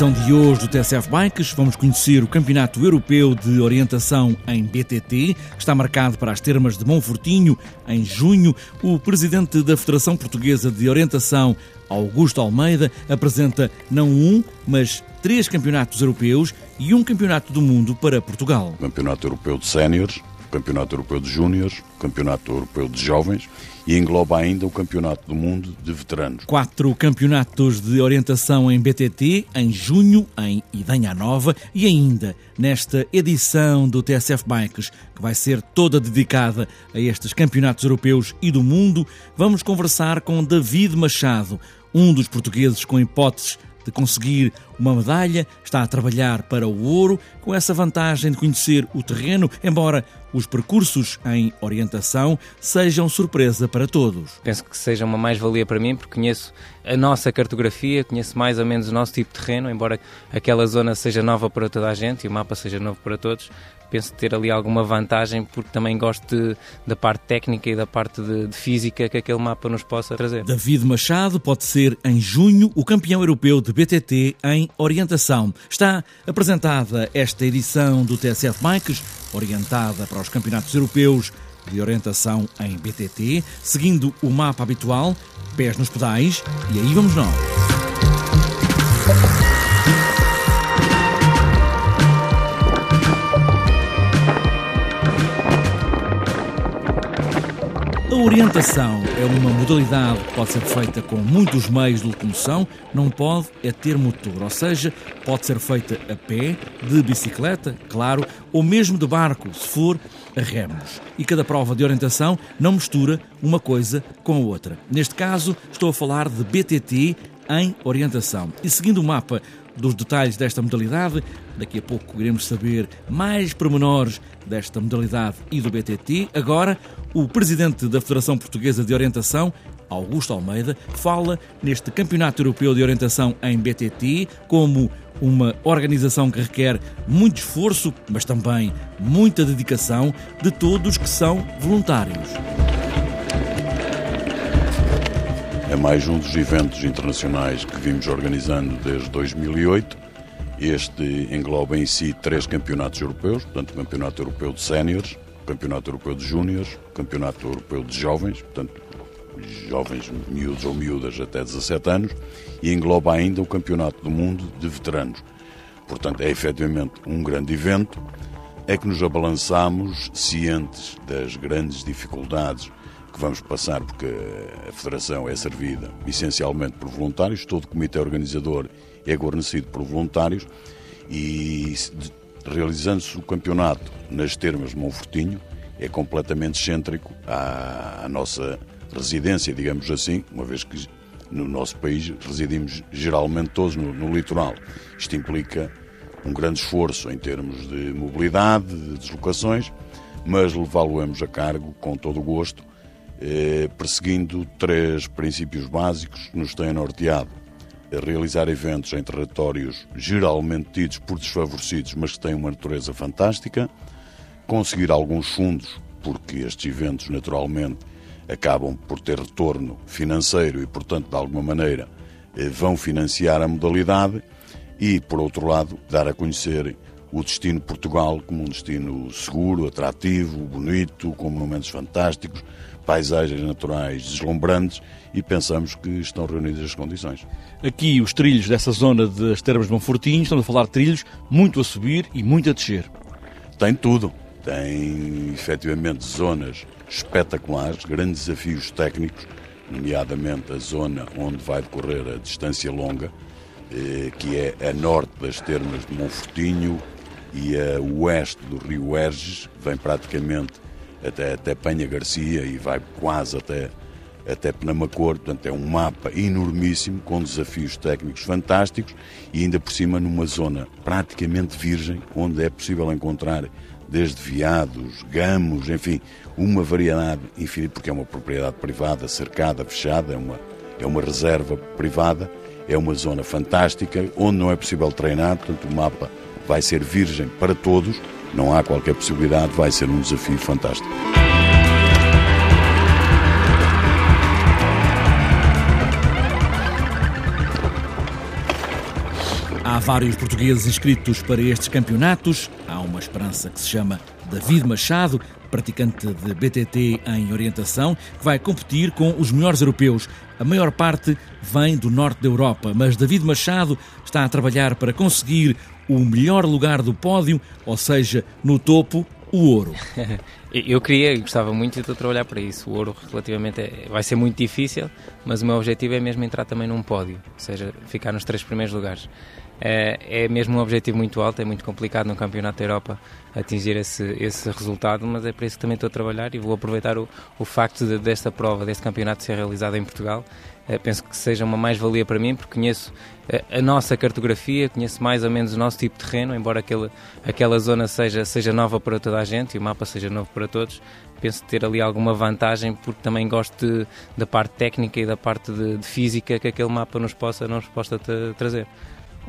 edição de hoje do TSF Bikes, vamos conhecer o Campeonato Europeu de Orientação em BTT, que está marcado para as termas de Monfortinho em junho. O presidente da Federação Portuguesa de Orientação, Augusto Almeida, apresenta não um, mas três campeonatos europeus e um campeonato do mundo para Portugal. Campeonato Europeu de Séniores, Campeonato Europeu de Júniores, Campeonato Europeu de Jovens e engloba ainda o Campeonato do Mundo de Veteranos. Quatro campeonatos de orientação em BTT, em junho, em Idanha Nova e ainda nesta edição do TSF Bikes, que vai ser toda dedicada a estes campeonatos europeus e do mundo, vamos conversar com David Machado, um dos portugueses com hipóteses de conseguir uma medalha, está a trabalhar para o ouro, com essa vantagem de conhecer o terreno, embora os percursos em orientação sejam surpresa para todos. Penso que seja uma mais-valia para mim, porque conheço a nossa cartografia, conheço mais ou menos o nosso tipo de terreno, embora aquela zona seja nova para toda a gente e o mapa seja novo para todos, penso ter ali alguma vantagem porque também gosto de, da parte técnica e da parte de, de, física que aquele mapa nos possa trazer. David Machado pode ser em junho o campeão europeu de BTT em orientação. Está apresentada esta edição do TSF Bikes, orientada para os campeonatos europeus de orientação em BTT, seguindo o mapa habitual, pés nos pedais, e aí vamos nós. A orientação é uma modalidade que pode ser feita com muitos meios de locomoção, não pode é ter motor, ou seja, pode ser feita a pé, de bicicleta, claro, ou mesmo de barco, se for a remos. E cada prova de orientação não mistura uma coisa com a outra. Neste caso, estou a falar de BTT em orientação. E seguindo o mapa dos detalhes desta modalidade. Daqui a pouco iremos saber mais pormenores desta modalidade e do BTT. Agora, o presidente da Federação Portuguesa de Orientação, Augusto Almeida, fala neste Campeonato Europeu de Orientação em BTT como uma organização que requer muito esforço, mas também muita dedicação de todos que são voluntários. É mais um dos eventos internacionais que vimos organizando desde 2008. Este engloba em si três campeonatos europeus, portanto, o Campeonato Europeu de Séniores, o Campeonato Europeu de Júniores, o Campeonato Europeu de Jovens, portanto, jovens miúdos ou miúdas até 17 anos, e engloba ainda o Campeonato do Mundo de Veteranos. Portanto, é efetivamente um grande evento. É que nos abalançamos cientes das grandes dificuldades que vamos passar, porque a Federação é servida essencialmente por voluntários, todo o comitê organizador é guarnecido por voluntários e realizando-se o campeonato nas termas de Monfortinho, é completamente excêntrico à, à, nossa residência, digamos assim, uma vez que no nosso país residimos geralmente todos no, no litoral. Isto implica um grande esforço em termos de mobilidade, de deslocações, mas levá-lo-emos a cargo com todo o gosto eh, perseguindo três princípios básicos que nos têm norteado. Realizar eventos em territórios geralmente tidos por desfavorecidos, mas que têm uma natureza fantástica. Conseguir alguns fundos, porque estes eventos, naturalmente, acabam por ter retorno financeiro e, portanto, de alguma maneira, eh, vão financiar a modalidade. E, por outro lado, dar a conhecer o destino Portugal como um destino seguro, atrativo, bonito, com monumentos fantásticos, paisagens naturais deslumbrantes e pensamos que estão reunidas as condições. Aqui os trilhos dessa zona das Termas de Monfortinho, estamos a falar de trilhos muito a subir e muito a descer. Tem tudo. Tem efetivamente zonas espetaculares, grandes desafios técnicos, nomeadamente a zona onde vai decorrer a distância longa, eh, que é a norte das termas de Monfortinho e a oeste do rio Erges, vem praticamente até, até Penha Garcia e vai quase até, até Penamacor. Portanto, é um mapa enormíssimo, com desafios técnicos fantásticos e ainda por cima numa zona praticamente virgem, onde é possível encontrar desde veados, gamos, enfim, uma variedade infinita, porque é uma propriedade privada, cercada, fechada, é uma, é uma reserva privada, é uma zona fantástica, onde não é possível treinar, portanto o mapa vai ser virgem para todos, não há qualquer possibilidade, vai ser um desafio fantástico. Há vários portugueses inscritos para estes campeonatos. Há uma esperança que se chama David Machado, praticante de BTT em orientação, que vai competir com os melhores europeus. A maior parte vem do norte da Europa, mas David Machado está a trabalhar para conseguir o melhor lugar do pódio, ou seja, no topo, o ouro. Eu queria e gostava muito de trabalhar para isso. O ouro relativamente é, vai ser muito difícil, mas o meu objetivo é mesmo entrar também num pódio, ou seja, ficar nos três primeiros lugares. É, é mesmo um objetivo muito alto, é muito complicado no Campeonato da Europa atingir esse, esse resultado, mas é para isso que também estou a trabalhar e vou aproveitar o, o facto de, desta prova, deste campeonato ser realizado em Portugal. É, penso que seja uma mais-valia para mim, porque conheço é, a nossa cartografia, conheço mais ou menos o nosso tipo de terreno, embora aquela, aquela zona seja, seja nova para toda a gente e o mapa seja novo para todos, penso ter ali alguma vantagem porque também gosto de, da parte técnica e da parte de, de, física que aquele mapa nos possa, nos possa trazer.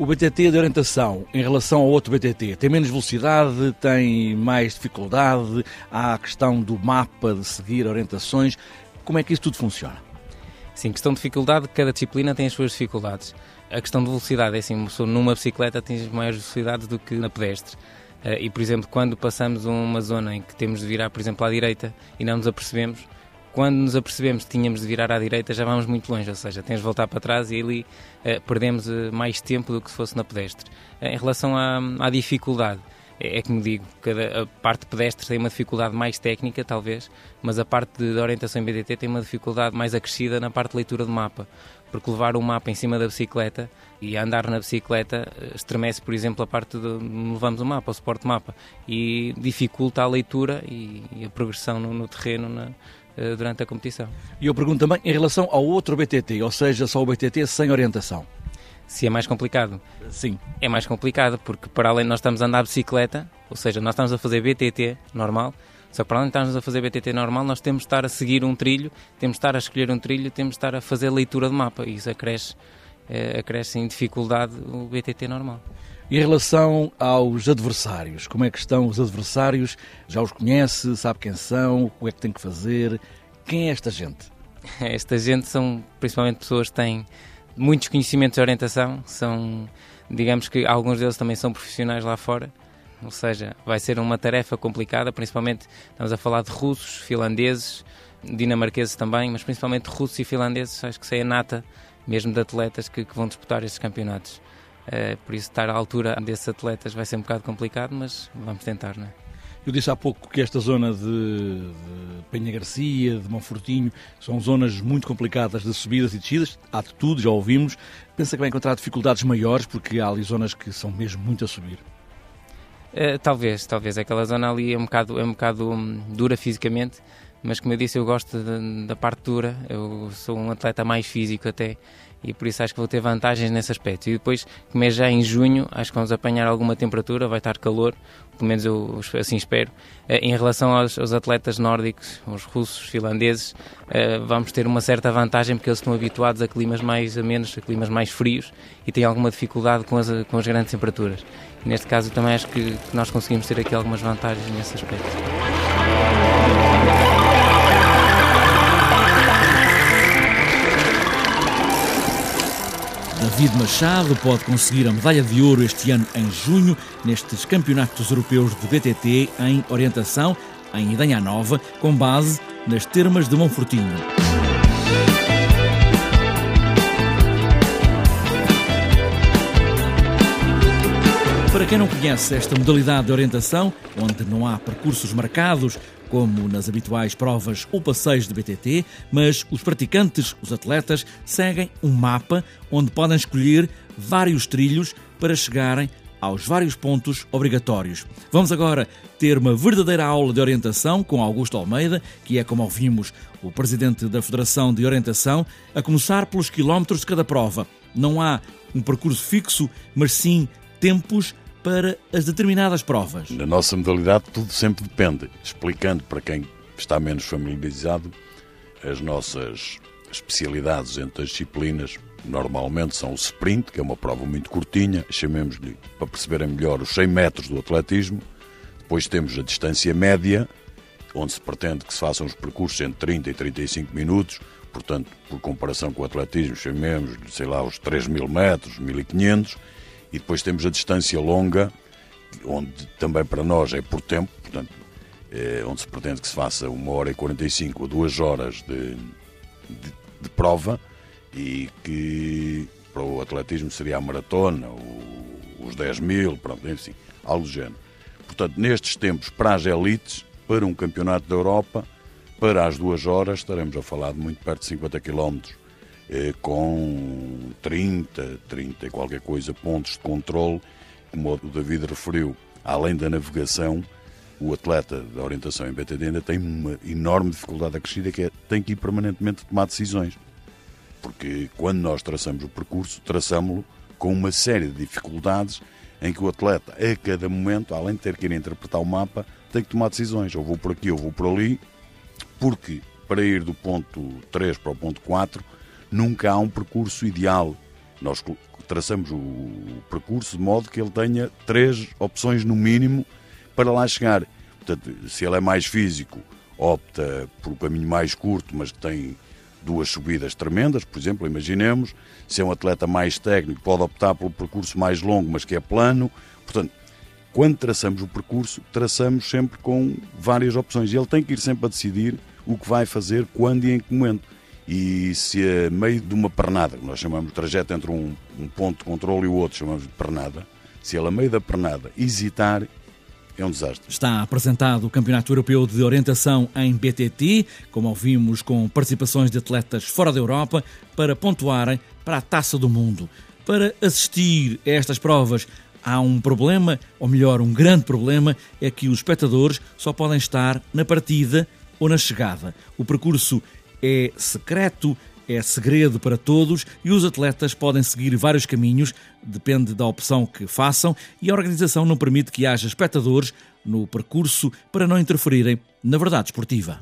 O BTT de orientação em relação ao outro BTT tem menos velocidade, tem mais dificuldade, há a questão do mapa de seguir orientações. Como é que isso tudo funciona? Sim, questão de dificuldade, cada disciplina tem as suas dificuldades. A questão de velocidade é assim, numa bicicleta tens maiores velocidades do que na pedestre. Eh, e, por exemplo, quando passamos uma zona em que temos de virar, por exemplo, à direita e não nos apercebemos, quando nos apercebemos que tínhamos de virar à direita, já vamos muito longe, ou seja, tens de voltar para trás e ali eh, perdemos eh, mais tempo do que se fosse na pedestre. Eh, em relação à, à dificuldade, é, é como digo, cada, a parte pedestre tem uma dificuldade mais técnica, talvez, mas a parte de, de orientação em BDT tem uma dificuldade mais acrescida na parte de leitura do mapa, porque levar o mapa em cima da bicicleta e andar na bicicleta estremece, por exemplo, a parte de levamos o mapa, o suporte mapa, e dificulta a leitura e, e a progressão no, no terreno na, durante a competição. E eu pergunto também em relação ao outro BTT, ou seja, só o BTT sem orientação. Se é mais complicado? Sim. É mais complicado, porque para além de nós estamos a andar a bicicleta, ou seja, nós estamos a fazer BTT normal, só que para além de estarmos a fazer BTT normal, nós temos de estar a seguir um trilho, temos de estar a escolher um trilho, temos de estar a fazer leitura de mapa, e isso acresce, é, acresce em dificuldade o BTT normal. Em relação aos adversários, como é que estão os adversários? Já os conhece? Sabe quem são? O que é que tem que fazer? Quem é esta gente? Esta gente são principalmente pessoas que têm muitos conhecimentos de orientação, são, digamos que alguns deles também são profissionais lá fora, ou seja, vai ser uma tarefa complicada, principalmente estamos a falar de russos, finlandeses, dinamarqueses também, mas principalmente russos e finlandeses, acho que isso é a nata mesmo de atletas que, que vão disputar estes campeonatos. Uh, por isso, estar à altura desses atletas vai ser um bocado complicado, mas vamos tentar, não é? Eu disse há pouco que esta zona de, de Penha Garcia, de Monfortinho, são zonas muito complicadas de subidas e descidas. Há de tudo, já ouvimos. Pensa que vai encontrar dificuldades maiores porque há ali zonas que são mesmo muito a subir. Uh, talvez, talvez. Aquela zona ali é um bocado, é um bocado um, dura fisicamente, mas como eu disse, eu gosto de, da parte dura. Eu sou um atleta mais físico até e por isso acho que vou ter vantagens nesse aspecto. E depois, como é já em junho, acho que vamos apanhar alguma temperatura, vai estar calor, pelo menos eu assim espero. Eh, em relação aos, aos atletas nórdicos, os russos, finlandeses, eh, vamos ter uma certa vantagem porque eles estão habituados a climas mais a menos, a climas mais frios e têm alguma dificuldade com as, com as grandes temperaturas. E neste caso também acho que nós conseguimos ter aqui algumas vantagens nesse aspecto. David Machado pode conseguir a medalha de ouro este ano em junho nestes campeonatos europeus de BTT em orientação em Idanha Nova, com base nas termas de Monfortinho. Para quem não conhece esta modalidade de orientação, onde não há percursos marcados, como nas habituais provas ou passeios de BTT, mas os praticantes, os atletas, seguem um mapa onde podem escolher vários trilhos para chegarem aos vários pontos obrigatórios. Vamos agora ter uma verdadeira aula de orientação com Augusto Almeida, que é, como ouvimos, o presidente da Federação de Orientação, a começar pelos quilómetros de cada prova. Não há um percurso fixo, mas sim tempos para as determinadas provas? Na nossa modalidade, tudo sempre depende. Explicando para quem está menos familiarizado, as nossas especialidades entre as disciplinas normalmente são o sprint, que é uma prova muito curtinha, chamemos-lhe, para perceberem melhor, os 100 metros do atletismo. Depois temos a distância média, onde se pretende que se façam os percursos entre 30 e 35 minutos, portanto, por comparação com o atletismo, chamemos-lhe, sei lá, os 3 mil metros, 1500 E depois temos a distância longa, onde também para nós é por tempo, portanto, é, onde se pretende que se faça uma hora e 45 ou duas horas de, de, de prova e que para o atletismo seria a maratona, os 10 mil, pronto, enfim, algo do género. Portanto, nestes tempos, para as elites, para um campeonato da Europa, para as duas horas, estaremos a falar de muito perto de 50 km, eh, com 30, 30 e qualquer coisa, pontos de controle, como o David referiu, além da navegação, o atleta da orientação em BTD ainda tem uma enorme dificuldade acrescida que é tem que ir permanentemente tomar decisões. Porque quando nós traçamos o percurso, traçamos-lo com uma série de dificuldades em que o atleta, a cada momento, além de ter que ir interpretar o mapa, tem que tomar decisões. Ou vou por aqui ou vou por ali, porque para ir do ponto 3 para o ponto 4 nunca há um percurso ideal. Nós traçamos o percurso de modo que ele tenha três opções no mínimo para lá chegar. Portanto, se ele é mais físico, opta por um caminho mais curto, mas que tem duas subidas tremendas, por exemplo, imaginemos. Se é um atleta mais técnico, pode optar pelo percurso mais longo, mas que é plano. Portanto, quando traçamos o percurso, traçamos sempre com várias opções. E ele tem que ir sempre a decidir o que vai fazer, quando e em que momento. E se a meio de uma pernada, nós chamamos de trajeto entre um, um ponto de controle e o outro, chamamos de pernada, se ele a meio da pernada hesitar, é um desastre. Está apresentado o Campeonato Europeu de Orientação em BTT, como ouvimos, com participações de atletas fora da Europa para pontuarem para a Taça do Mundo. Para assistir a estas provas, há um problema, ou melhor, um grande problema, é que os espectadores só podem estar na partida ou na chegada. O percurso é secreto, é segredo para todos e os atletas podem seguir vários caminhos, depende da opção que façam, e a organização não permite que haja espectadores no percurso para não interferirem na verdade esportiva.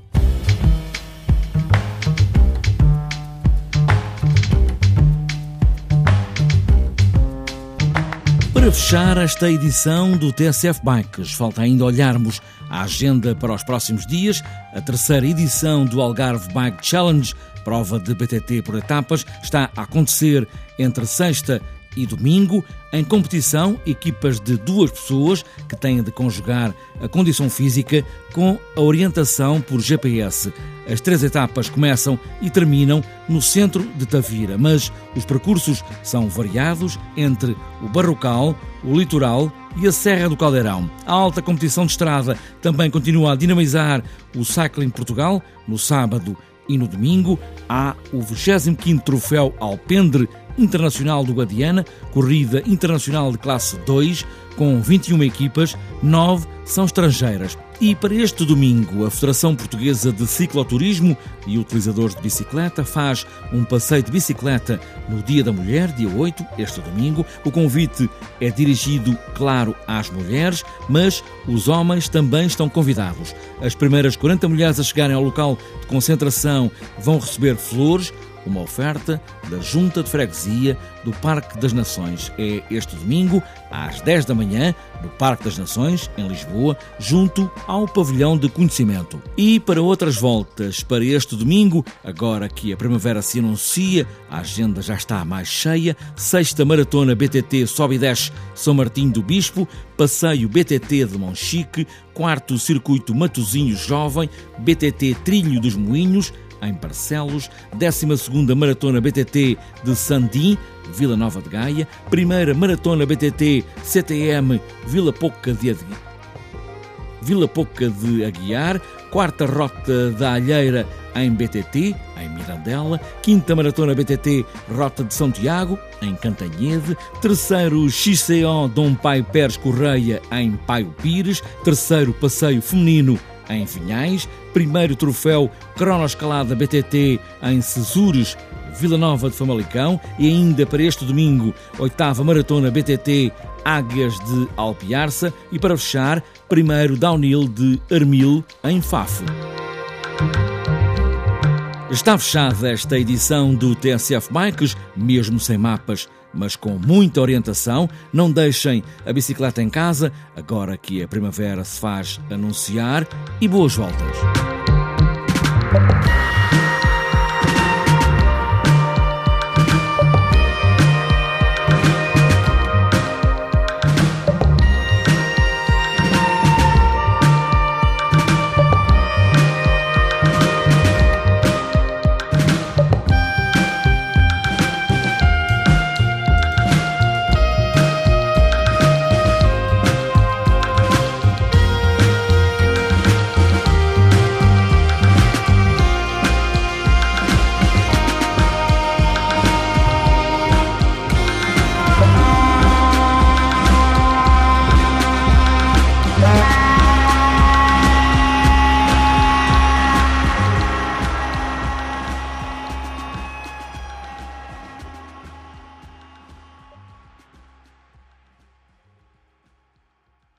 Para fechar esta edição do TSF Bikes, falta ainda olharmos a agenda para os próximos dias. A terceira edição do Algarve Bike Challenge, prova de BTT por etapas, está a acontecer entre sexta e domingo, em competição, equipas de duas pessoas que têm de conjugar a condição física com a orientação por GPS. As três etapas começam e terminam no centro de Tavira, mas os percursos são variados entre o Barrocal, o Litoral e a Serra do Caldeirão. A alta competição de estrada também continua a dinamizar o Cycling Portugal no sábado e no domingo há o 25º Troféu Alpendre Internacional do Guadiana, corrida internacional de classe 2, com 21 equipas, 9 são estrangeiras. E para este domingo, a Federação Portuguesa de Cicloturismo e Utilizadores de Bicicleta faz um passeio de bicicleta no Dia da Mulher, dia 8, este domingo. O convite é dirigido, claro, às mulheres, mas os homens também estão convidados. As primeiras 40 mulheres a chegarem ao local de concentração vão receber flores, uma oferta da Junta de Freguesia do Parque das Nações. É este domingo, às 10 da manhã, no Parque das Nações, em Lisboa, junto ao Pavilhão de Conhecimento. E para outras voltas, para este domingo, agora que a primavera se anuncia, a agenda já está mais cheia, sexta maratona BTT Sobe e Desce São Martinho do Bispo, passeio BTT de Monchique, quarto circuito Matozinho Jovem, BTT Trilho dos Moinhos, em Barcelos, 12ª Maratona BTT de Sandim, Vila Nova de Gaia, primeira Maratona BTT CTM Vila Pouca de Vila Pouca de Aguiar, quarta Rota da Alheira em BTT, em Mirandela, quinta Maratona BTT Rota de São Tiago, em Cantanhede, terceiro XCO Dom Pai Pérez Correia, em Paio Pires, terceiro Passeio Feminino em Vinhais, primeiro troféu cronoescalada BTT em Cesures, Vila Nova de Famalicão. E ainda para este domingo, oitava maratona BTT Águias de Alpiarça. E para fechar, primeiro downhill de Armil em Fafo. Está fechada esta edição do TSF Bikes, mesmo sem mapas mas com muita orientação. Não deixem a bicicleta em casa, agora que a primavera se faz anunciar. E boas voltas!